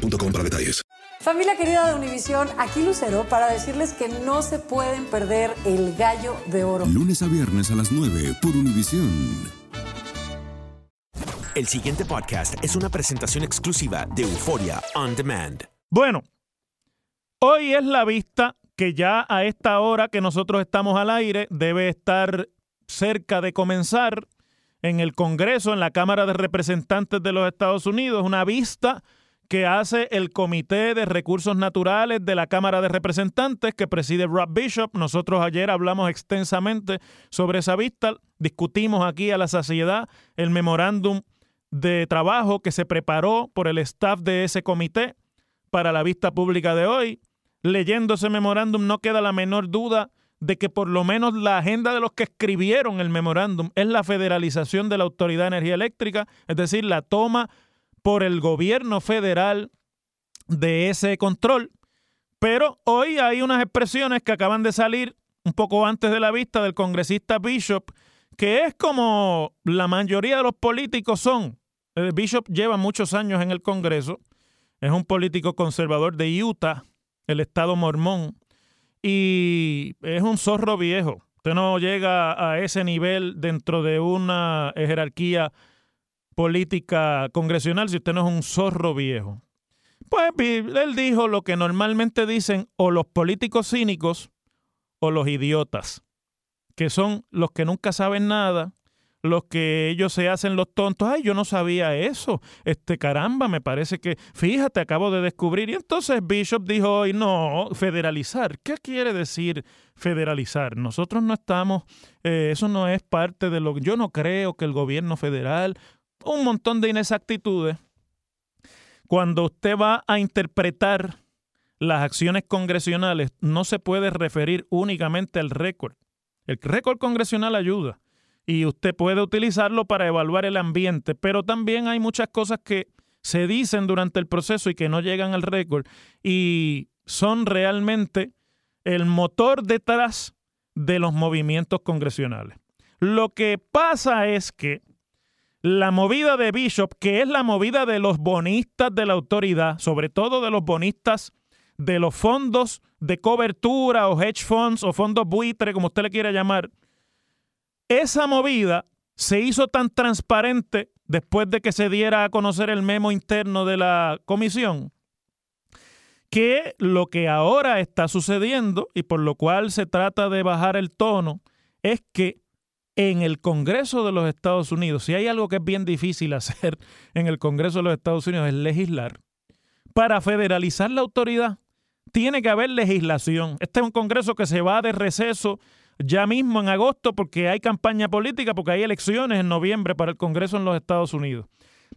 boostmobile.com para detalles. Familia querida de Univisión, aquí Lucero para decirles que no se pueden perder el gallo de oro. Lunes a viernes a las 9 por Univisión. El siguiente podcast es una presentación exclusiva de Euforia On Demand. Bueno, hoy es la vista que ya a esta hora que nosotros estamos al aire debe estar cerca de comenzar en el Congreso, en la Cámara de Representantes de los Estados Unidos, una vista que hace el Comité de Recursos Naturales de la Cámara de Representantes que preside Rob Bishop. Nosotros ayer hablamos extensamente sobre esa vista, discutimos aquí a la saciedad el memorándum de trabajo que se preparó por el staff de ese comité para la vista pública de hoy. Leyendo ese memorándum no queda la menor duda de que por lo menos la agenda de los que escribieron el memorándum es la federalización de la Autoridad de Energía Eléctrica, es decir, la toma por el gobierno federal de ese control. Pero hoy hay unas expresiones que acaban de salir un poco antes de la vista del congresista Bishop, que es como la mayoría de los políticos son. Bishop lleva muchos años en el Congreso, es un político conservador de Utah, el estado mormón, y es un zorro viejo. Usted no llega a ese nivel dentro de una jerarquía política congresional si usted no es un zorro viejo. Pues él dijo lo que normalmente dicen o los políticos cínicos o los idiotas, que son los que nunca saben nada, los que ellos se hacen los tontos. Ay, yo no sabía eso. Este caramba, me parece que, fíjate, acabo de descubrir. Y entonces Bishop dijo hoy, no, federalizar. ¿Qué quiere decir federalizar? Nosotros no estamos, eh, eso no es parte de lo que, yo no creo que el gobierno federal un montón de inexactitudes. Cuando usted va a interpretar las acciones congresionales, no se puede referir únicamente al récord. El récord congresional ayuda y usted puede utilizarlo para evaluar el ambiente, pero también hay muchas cosas que se dicen durante el proceso y que no llegan al récord y son realmente el motor detrás de los movimientos congresionales. Lo que pasa es que la movida de Bishop, que es la movida de los bonistas de la autoridad, sobre todo de los bonistas de los fondos de cobertura o hedge funds o fondos buitre, como usted le quiera llamar, esa movida se hizo tan transparente después de que se diera a conocer el memo interno de la comisión, que lo que ahora está sucediendo y por lo cual se trata de bajar el tono es que en el Congreso de los Estados Unidos, si hay algo que es bien difícil hacer en el Congreso de los Estados Unidos es legislar, para federalizar la autoridad tiene que haber legislación. Este es un Congreso que se va de receso ya mismo en agosto porque hay campaña política, porque hay elecciones en noviembre para el Congreso en los Estados Unidos.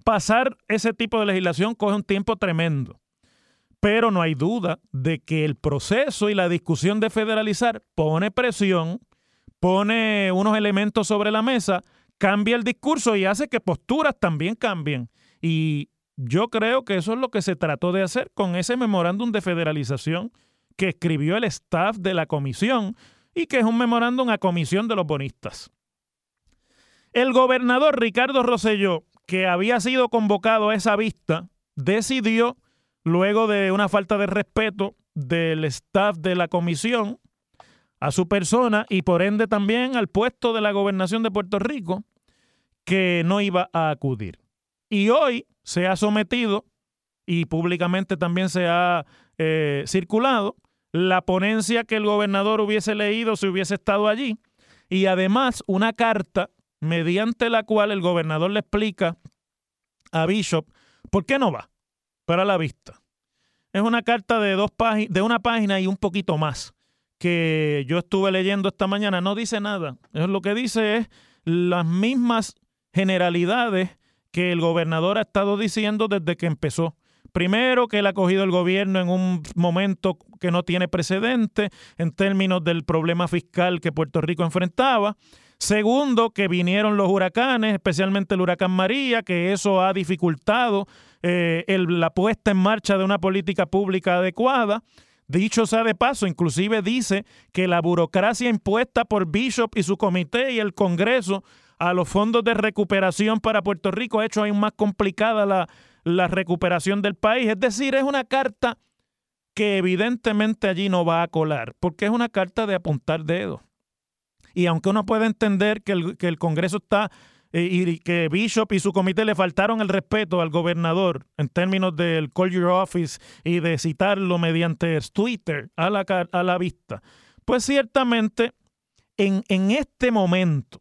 Pasar ese tipo de legislación coge un tiempo tremendo. Pero no hay duda de que el proceso y la discusión de federalizar pone presión pone unos elementos sobre la mesa, cambia el discurso y hace que posturas también cambien. Y yo creo que eso es lo que se trató de hacer con ese memorándum de federalización que escribió el staff de la comisión y que es un memorándum a comisión de los bonistas. El gobernador Ricardo Rosselló, que había sido convocado a esa vista, decidió, luego de una falta de respeto del staff de la comisión, a su persona y por ende también al puesto de la gobernación de Puerto Rico, que no iba a acudir. Y hoy se ha sometido y públicamente también se ha eh, circulado la ponencia que el gobernador hubiese leído si hubiese estado allí y además una carta mediante la cual el gobernador le explica a Bishop por qué no va para la vista. Es una carta de dos de una página y un poquito más que yo estuve leyendo esta mañana no dice nada. Lo que dice es las mismas generalidades que el gobernador ha estado diciendo desde que empezó. Primero, que él ha cogido el gobierno en un momento que no tiene precedente en términos del problema fiscal que Puerto Rico enfrentaba. Segundo, que vinieron los huracanes, especialmente el huracán María, que eso ha dificultado eh, la puesta en marcha de una política pública adecuada. Dicho sea de paso, inclusive dice que la burocracia impuesta por Bishop y su comité y el Congreso a los fondos de recuperación para Puerto Rico ha hecho aún más complicada la, recuperación del país. Es decir, es una carta que evidentemente allí no va a colar, porque es una carta de apuntar dedos. Y aunque uno puede entender que el, que el Congreso está eh, y que Bishop y su comité le faltaron el respeto al gobernador en términos del call your office y de citarlo mediante Twitter a la, a la vista, pues ciertamente en, en este momento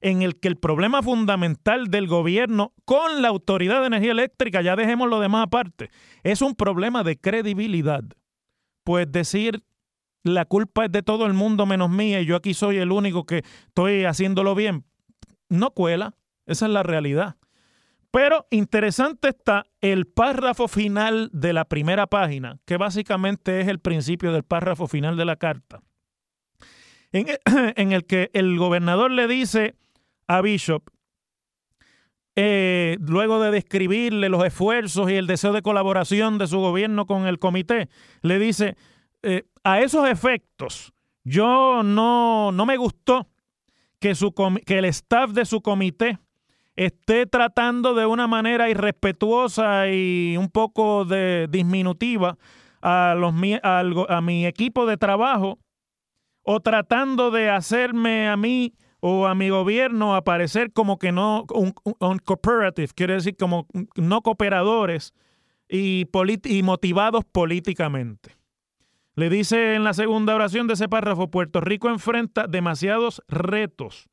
en el que el problema fundamental del gobierno con la Autoridad de Energía Eléctrica, ya dejemos lo demás aparte, es un problema de credibilidad. Pues decir la culpa es de todo el mundo menos mía y yo aquí soy el único que estoy haciéndolo bien, no cuela, esa es la realidad. Pero interesante está el párrafo final de la primera página, que básicamente es el principio del párrafo final de la carta, en el, en el que el gobernador le dice a Bishop, eh, luego de describirle los esfuerzos y el deseo de colaboración de su gobierno con el comité, le dice, eh, a esos efectos, yo no, no me gustó que, su, que el staff de su comité esté tratando de una manera irrespetuosa y un poco de disminutiva a, los, a, a mi equipo de trabajo o tratando de hacerme a mí o a mi gobierno aparecer como que no, un, cooperative, quiere decir como no cooperadores y, y motivados políticamente. Le dice en la segunda oración de ese párrafo, Puerto Rico enfrenta demasiados retos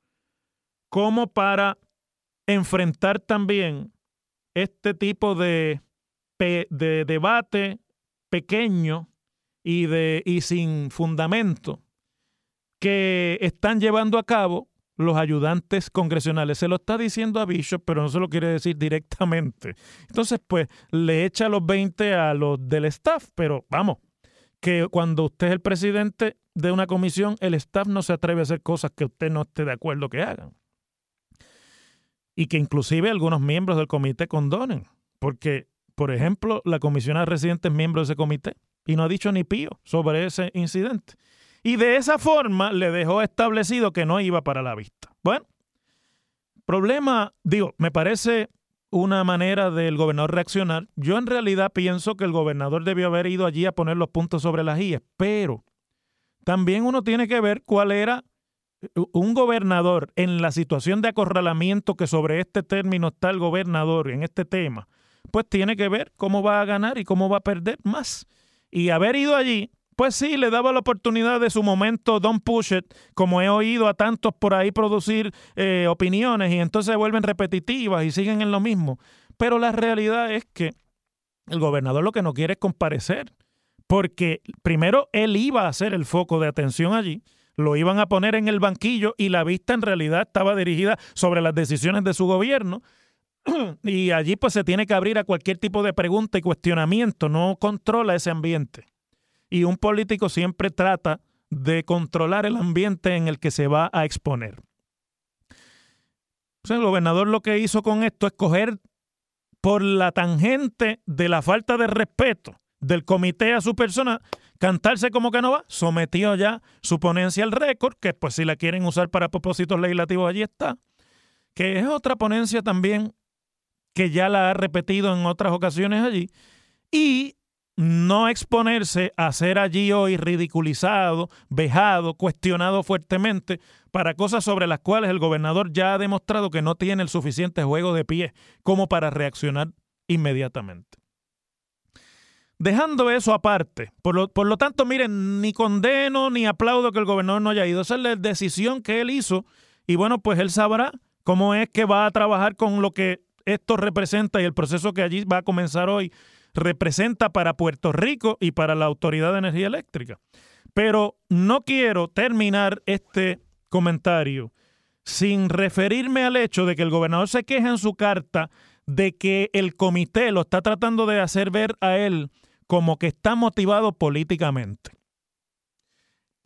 como para enfrentar también este tipo de, de debate pequeño y, de, y sin fundamento que están llevando a cabo los ayudantes congresionales. Se lo está diciendo a Bishop, pero no se lo quiere decir directamente. Entonces, pues, le echa los 20 a los del staff, pero vamos, que cuando usted es el presidente de una comisión, el staff no se atreve a hacer cosas que usted no esté de acuerdo que hagan. Y que inclusive algunos miembros del comité condonen. Porque, por ejemplo, la comisionada residente es miembro de ese comité y no ha dicho ni pío sobre ese incidente. Y de esa forma le dejó establecido que no iba para la vista. Bueno, problema, digo, me parece una manera del gobernador reaccionar. Yo en realidad pienso que el gobernador debió haber ido allí a poner los puntos sobre las IES, pero también uno tiene que ver cuál era un gobernador en la situación de acorralamiento que sobre este término está el gobernador en este tema, pues tiene que ver cómo va a ganar y cómo va a perder más. Y haber ido allí pues sí, le daba la oportunidad de su momento Don't Push It, como he oído a tantos por ahí producir eh, opiniones y entonces se vuelven repetitivas y siguen en lo mismo. Pero la realidad es que el gobernador lo que no quiere es comparecer, porque primero él iba a ser el foco de atención allí, lo iban a poner en el banquillo y la vista en realidad estaba dirigida sobre las decisiones de su gobierno. Y allí pues se tiene que abrir a cualquier tipo de pregunta y cuestionamiento, no controla ese ambiente y un político siempre trata de controlar el ambiente en el que se va a exponer. el gobernador lo que hizo con esto es coger por la tangente de la falta de respeto del comité a su persona, cantarse como que no va, sometió ya su ponencia al récord, que pues si la quieren usar para propósitos legislativos allí está, que es otra ponencia también que ya la ha repetido en otras ocasiones allí, y no exponerse a ser allí hoy ridiculizado, vejado, cuestionado fuertemente para cosas sobre las cuales el gobernador ya ha demostrado que no tiene el suficiente juego de pie como para reaccionar inmediatamente. Dejando eso aparte, por lo, por lo tanto, miren, ni condeno ni aplaudo que el gobernador no haya ido. Esa es la decisión que él hizo y bueno, pues él sabrá cómo es que va a trabajar con lo que esto representa y el proceso que allí va a comenzar hoy representa para Puerto Rico y para la Autoridad de Energía Eléctrica. Pero no quiero terminar este comentario sin referirme al hecho de que el gobernador se queja en su carta de que el comité lo está tratando de hacer ver a él como que está motivado políticamente.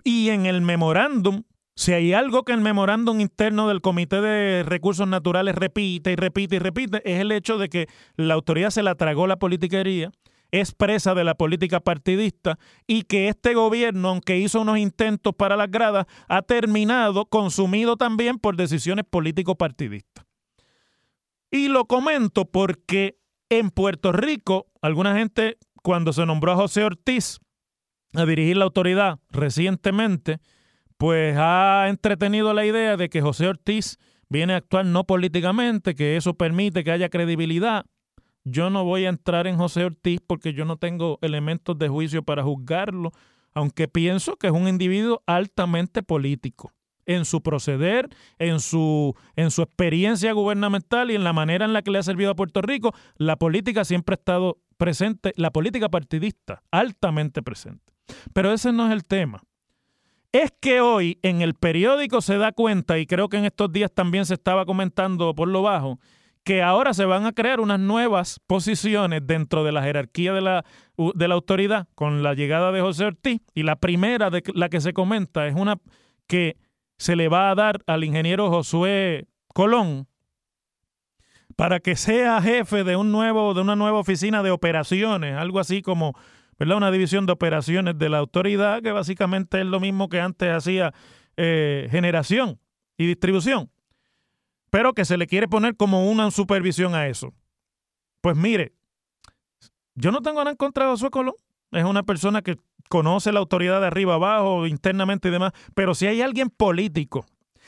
Y en el memorándum, si hay algo que el memorándum interno del Comité de Recursos Naturales repite y repite y repite, es el hecho de que la autoridad se la tragó la politiquería, es presa de la política partidista y que este gobierno, aunque hizo unos intentos para las gradas, ha terminado consumido también por decisiones político-partidistas. Y lo comento porque en Puerto Rico, alguna gente, cuando se nombró a José Ortiz a dirigir la autoridad recientemente, pues ha entretenido la idea de que José Ortiz viene a actuar no políticamente, que eso permite que haya credibilidad. Yo no voy a entrar en José Ortiz porque yo no tengo elementos de juicio para juzgarlo, aunque pienso que es un individuo altamente político en su proceder, en su, en su experiencia gubernamental y en la manera en la que le ha servido a Puerto Rico, la política siempre ha estado presente, la política partidista, altamente presente. Pero ese no es el tema. Es que hoy en el periódico se da cuenta, y creo que en estos días también se estaba comentando por lo bajo, que ahora se van a crear unas nuevas posiciones dentro de la jerarquía de la, de la autoridad con la llegada de José Ortiz. Y la primera de la que se comenta es una que se le va a dar al ingeniero Josué Colón para que sea jefe de un nuevo de una nueva oficina de operaciones, algo así como ¿verdad? una división de operaciones de la autoridad que básicamente es lo mismo que antes hacía eh, generación y distribución, pero que se le quiere poner como una supervisión a eso. Pues mire, yo no tengo nada en contra de Josué Colón, es una persona que conoce la autoridad de arriba abajo, internamente y demás, pero si hay alguien político,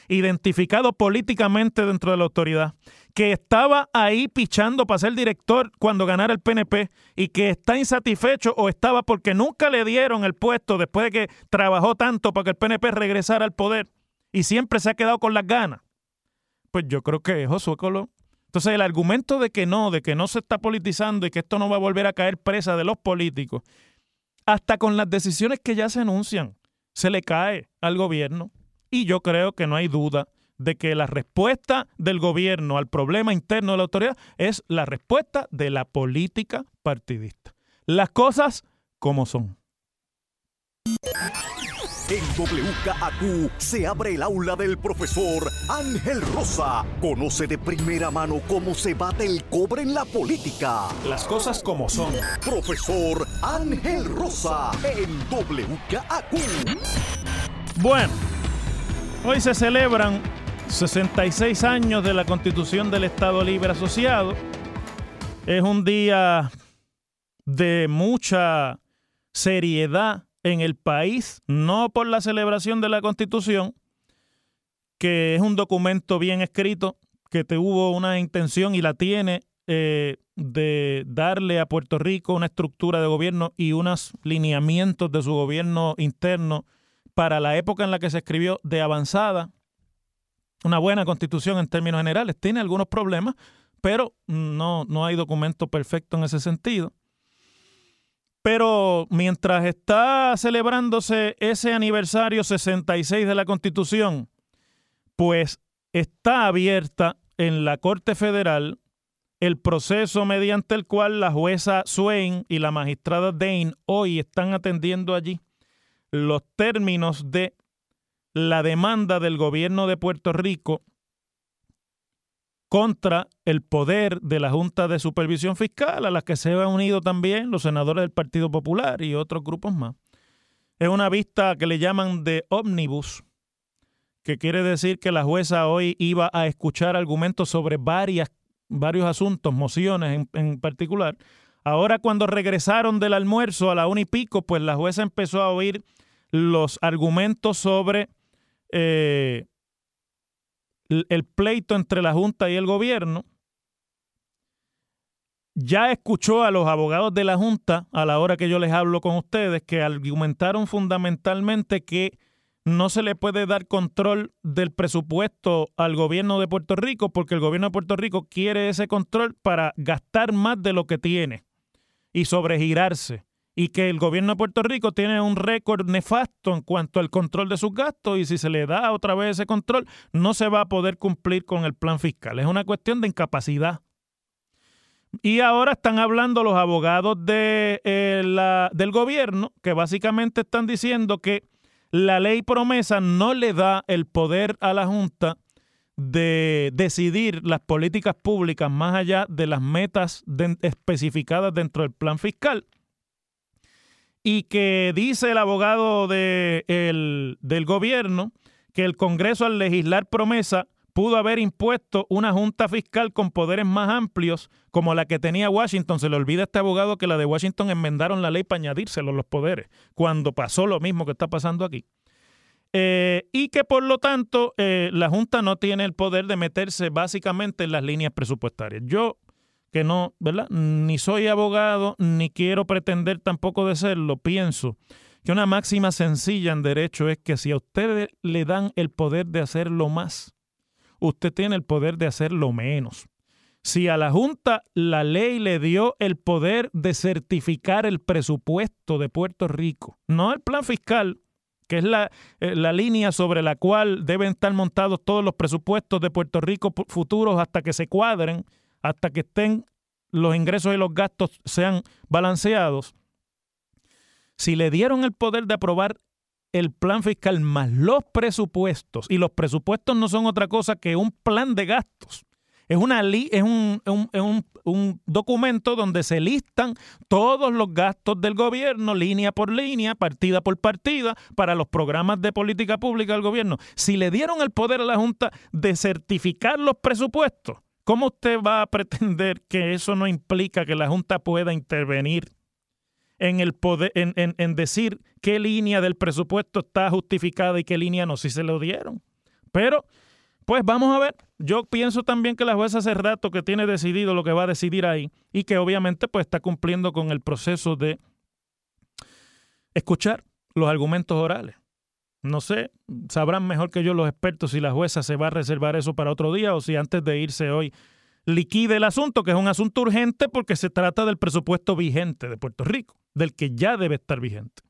identificado políticamente dentro de la autoridad, que estaba ahí pichando para ser director cuando ganara el PNP y que está insatisfecho o estaba porque nunca le dieron el puesto después de que trabajó tanto para que el PNP regresara al poder y siempre se ha quedado con las ganas, pues yo creo que es Josué Colón. Entonces el argumento de que no, de que no se está politizando y que esto no va a volver a caer presa de los políticos, hasta con las decisiones que ya se anuncian, se le cae al gobierno. Y yo creo que no hay duda de que la respuesta del gobierno al problema interno de la autoridad es la respuesta de la política partidista. Las cosas como son. En WKAQ se abre el aula del profesor Ángel Rosa. Conoce de primera mano cómo se bate el cobre en la política. Las cosas como son. Profesor Ángel Rosa en WKAQ. Bueno, hoy se celebran 66 años de la Constitución del Estado Libre Asociado. Es un día de mucha seriedad en el país, no por la celebración de la Constitución, que es un documento bien escrito, que tuvo una intención y la tiene eh, de darle a Puerto Rico una estructura de gobierno y unos lineamientos de su gobierno interno para la época en la que se escribió de avanzada. Una buena constitución en términos generales. Tiene algunos problemas, pero no, no hay documento perfecto en ese sentido. Pero mientras está celebrándose ese aniversario 66 de la Constitución, pues está abierta en la Corte Federal el proceso mediante el cual la jueza Swain y la magistrada Dane hoy están atendiendo allí los términos de la demanda del gobierno de Puerto Rico contra el poder de la Junta de Supervisión Fiscal, a la que se han unido también los senadores del Partido Popular y otros grupos más. Es una vista que le llaman de ómnibus, que quiere decir que la jueza hoy iba a escuchar argumentos sobre varias, varios asuntos, mociones en, en particular. Ahora cuando regresaron del almuerzo a la una y pico, pues la jueza empezó a oír los argumentos sobre eh, el pleito entre la Junta y el gobierno, ya escuchó a los abogados de la Junta a la hora que yo les hablo con ustedes que argumentaron fundamentalmente que no se le puede dar control del presupuesto al gobierno de Puerto Rico porque el gobierno de Puerto Rico quiere ese control para gastar más de lo que tiene y sobregirarse y que el gobierno de Puerto Rico tiene un récord nefasto en cuanto al control de sus gastos y si se le da otra vez ese control no se va a poder cumplir con el plan fiscal. Es una cuestión de incapacidad. Y ahora están hablando los abogados de, eh, la, del gobierno que básicamente están diciendo que la ley promesa no le da el poder a la Junta de decidir las políticas públicas más allá de las metas especificadas dentro del plan fiscal. Y que dice el abogado de, del gobierno que el Congreso al legislar promesa pudo haber impuesto una junta fiscal con poderes más amplios como la que tenía Washington. Se le olvida a este abogado que la de Washington enmendaron la ley para añadírselo los poderes, cuando pasó lo mismo que está pasando aquí. Eh, y que por lo tanto eh, la Junta no tiene el poder de meterse básicamente en las líneas presupuestarias. Yo, que no, ¿verdad? Ni soy abogado, ni quiero pretender tampoco de serlo, pienso que una máxima sencilla en derecho es que si a ustedes le dan el poder de hacerlo más, usted tiene el poder de hacerlo menos. Si a la Junta la ley le dio el poder de certificar el presupuesto de Puerto Rico, no el plan fiscal, que es la, eh, la, línea sobre la cual deben estar montados todos los presupuestos de Puerto Rico futuros hasta que se cuadren, hasta que estén los ingresos y los gastos sean balanceados. Si le dieron el poder de aprobar el plan fiscal más los presupuestos, y los presupuestos no son otra cosa que un plan de gastos. Es, una es un, un, un, documento donde se listan todos los gastos del gobierno, línea por línea, partida por partida, para los programas de política pública del gobierno. Si le dieron el poder a la Junta de certificar los presupuestos, ¿cómo usted va a pretender que eso no implica que la Junta pueda intervenir en el poder, en, en, decir qué línea del presupuesto está justificada y qué línea no, si se lo dieron. Pero, pues vamos a ver. Yo pienso también que la jueza hace rato que tiene decidido lo que va a decidir ahí y que obviamente pues está cumpliendo con el proceso de escuchar los argumentos orales. No sé, sabrán mejor que yo los expertos si la jueza se va a reservar eso para otro día o si antes de irse hoy liquide el asunto, que es un asunto urgente porque se trata del presupuesto vigente de Puerto Rico, del que ya debe estar vigente.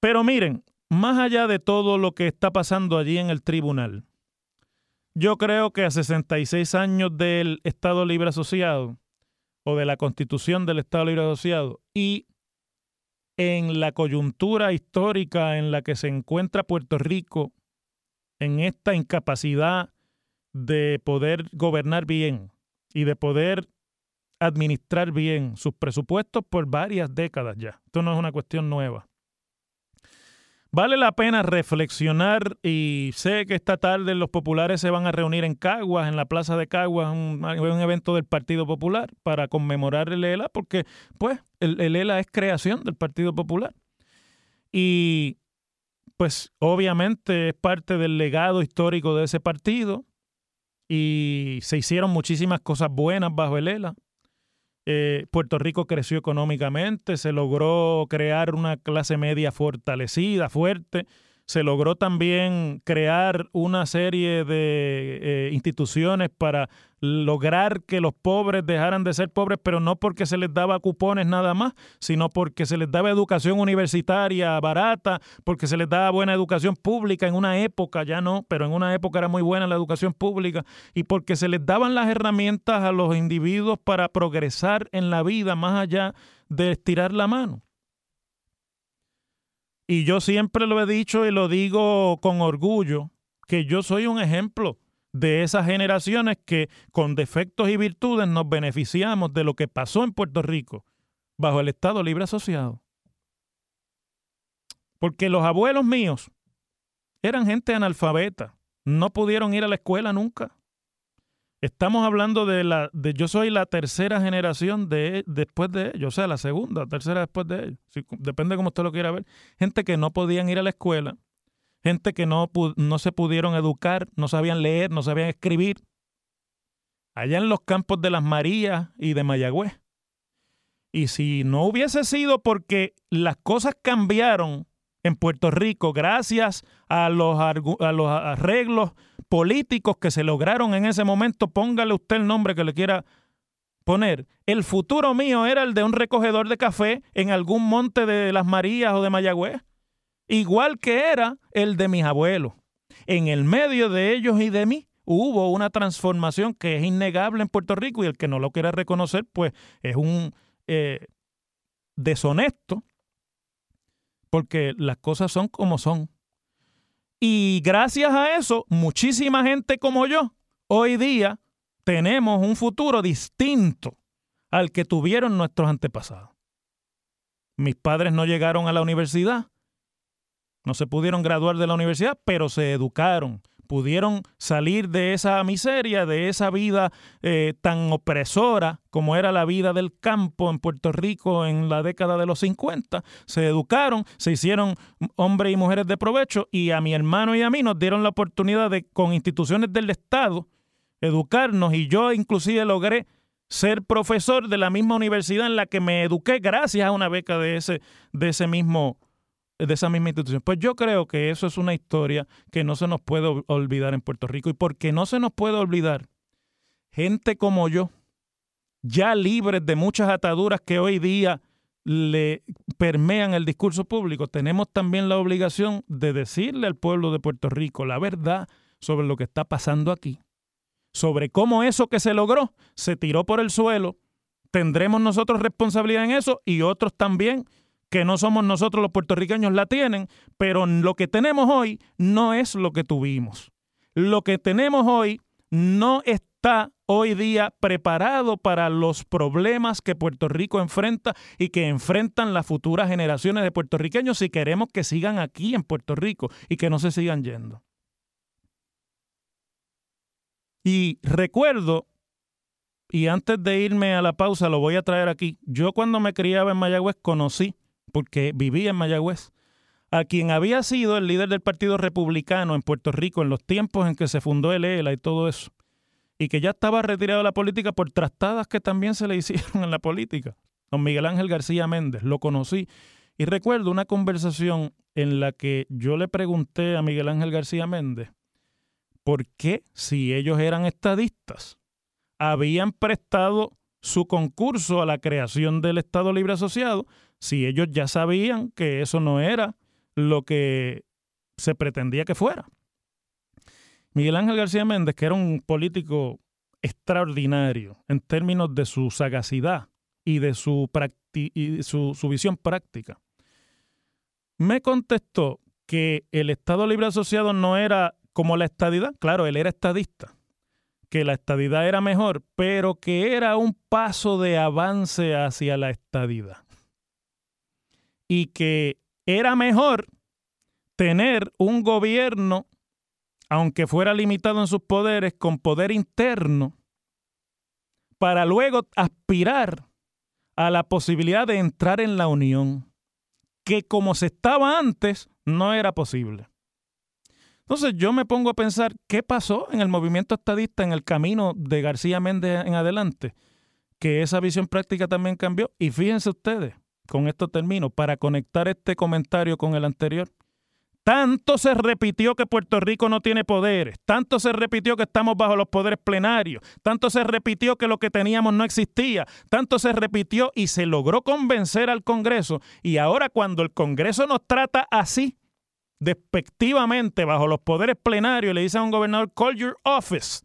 Pero miren, más allá de todo lo que está pasando allí en el tribunal, yo creo que a 66 años del Estado Libre Asociado o de la constitución del Estado Libre Asociado y en la coyuntura histórica en la que se encuentra Puerto Rico, en esta incapacidad de poder gobernar bien y de poder administrar bien sus presupuestos por varias décadas ya. Esto no es una cuestión nueva. Vale la pena reflexionar y sé que esta tarde los populares se van a reunir en Caguas, en la plaza de Caguas, un, un evento del Partido Popular para conmemorar el ELA, porque pues el, el ELA es creación del Partido Popular. Y pues obviamente es parte del legado histórico de ese partido y se hicieron muchísimas cosas buenas bajo el ELA. Eh, Puerto Rico creció económicamente, se logró crear una clase media fortalecida, fuerte, se logró también crear una serie de eh, instituciones para lograr que los pobres dejaran de ser pobres, pero no porque se les daba cupones nada más, sino porque se les daba educación universitaria barata, porque se les daba buena educación pública en una época, ya no, pero en una época era muy buena la educación pública, y porque se les daban las herramientas a los individuos para progresar en la vida más allá de estirar la mano. Y yo siempre lo he dicho y lo digo con orgullo, que yo soy un ejemplo de esas generaciones que con defectos y virtudes nos beneficiamos de lo que pasó en Puerto Rico bajo el Estado Libre Asociado. Porque los abuelos míos eran gente analfabeta, no pudieron ir a la escuela nunca. Estamos hablando de la, de yo soy la tercera generación de después de ellos, o sea, la segunda, tercera después de ellos. depende de cómo usted lo quiera ver. Gente que no podían ir a la escuela, gente que no, no se pudieron educar, no sabían leer, no sabían escribir. Allá en los campos de las Marías y de Mayagüez. Y si no hubiese sido porque las cosas cambiaron en Puerto Rico gracias a los, a los arreglos políticos que se lograron en ese momento, póngale usted el nombre que le quiera poner. El futuro mío era el de un recogedor de café en algún monte de las Marías o de Mayagüez, igual que era el de mis abuelos. En el medio de ellos y de mí hubo una transformación que es innegable en Puerto Rico y el que no lo quiera reconocer, pues es un eh, deshonesto, porque las cosas son como son. Y gracias a eso, muchísima gente como yo, hoy día tenemos un futuro distinto al que tuvieron nuestros antepasados. Mis padres no llegaron a la universidad, no se pudieron graduar de la universidad, pero se educaron, pudieron salir de esa miseria, de esa vida eh, tan opresora como era la vida del campo en Puerto Rico en la década de los 50. Se educaron, se hicieron hombres y mujeres de provecho y a mi hermano y a mí nos dieron la oportunidad de, con instituciones del Estado, educarnos y yo inclusive logré ser profesor de la misma universidad en la que me eduqué gracias a una beca de ese, de ese mismo de esa misma institución. Pues yo creo que eso es una historia que no se nos puede olvidar en Puerto Rico. Y porque no se nos puede olvidar, gente como yo, ya libres de muchas ataduras que hoy día le permean el discurso público, tenemos también la obligación de decirle al pueblo de Puerto Rico la verdad sobre lo que está pasando aquí, sobre cómo eso que se logró se tiró por el suelo. Tendremos nosotros responsabilidad en eso y otros también que no somos nosotros los puertorriqueños la tienen, pero lo que tenemos hoy no es lo que tuvimos. Lo que tenemos hoy no está hoy día preparado para los problemas que Puerto Rico enfrenta y que enfrentan las futuras generaciones de puertorriqueños si queremos que sigan aquí en Puerto Rico y que no se sigan yendo. Y recuerdo, y antes de irme a la pausa lo voy a traer aquí, yo cuando me criaba en Mayagüez conocí porque vivía en Mayagüez, a quien había sido el líder del Partido Republicano en Puerto Rico en los tiempos en que se fundó el ELA y todo eso, y que ya estaba retirado de la política por trastadas que también se le hicieron en la política. Don Miguel Ángel García Méndez, lo conocí. Y recuerdo una conversación en la que yo le pregunté a Miguel Ángel García Méndez por qué, si ellos eran estadistas, habían prestado su concurso a la creación del Estado Libre Asociado si ellos ya sabían que eso no era lo que se pretendía que fuera. Miguel Ángel García Méndez, que era un político extraordinario en términos de su sagacidad y de su, su visión práctica, me contestó que el Estado Libre Asociado no era como la estadidad. Claro, él era estadista, que la estadidad era mejor, pero que era un paso de avance hacia la estadidad y que era mejor tener un gobierno, aunque fuera limitado en sus poderes, con poder interno, para luego aspirar a la posibilidad de entrar en la Unión, que como se estaba antes, no era posible. Entonces yo me pongo a pensar qué pasó en el movimiento estadista en el camino de García Méndez en adelante, que esa visión práctica también cambió. Y fíjense ustedes, con esto termino, para conectar este comentario con el anterior. Tanto se repitió que Puerto Rico no tiene poderes, tanto se repitió que estamos bajo los poderes plenarios, tanto se repitió que lo que teníamos no existía, tanto se repitió y se logró convencer al Congreso. Y ahora cuando el Congreso nos trata así, despectivamente, bajo los poderes plenarios, le dice a un gobernador, call your office.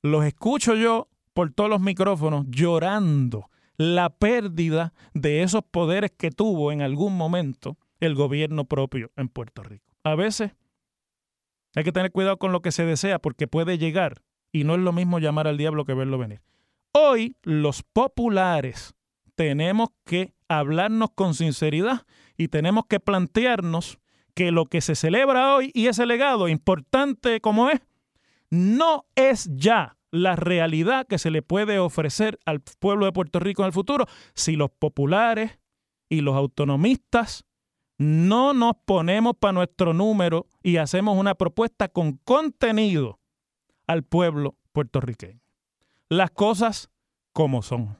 Los escucho yo por todos los micrófonos llorando la pérdida de esos poderes que tuvo en algún momento el gobierno propio en Puerto Rico. A veces hay que tener cuidado con lo que se desea porque puede llegar y no es lo mismo llamar al diablo que verlo venir. Hoy los populares tenemos que hablarnos con sinceridad y tenemos que plantearnos que lo que se celebra hoy y ese legado importante como es, no es ya la realidad que se le puede ofrecer al pueblo de Puerto Rico en el futuro si los populares y los autonomistas no nos ponemos para nuestro número y hacemos una propuesta con contenido al pueblo puertorriqueño. Las cosas como son.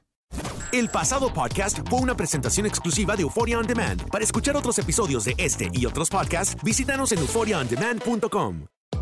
El pasado podcast fue una presentación exclusiva de Euphoria On Demand. Para escuchar otros episodios de este y otros podcasts, visítanos en euphoriaondemand.com.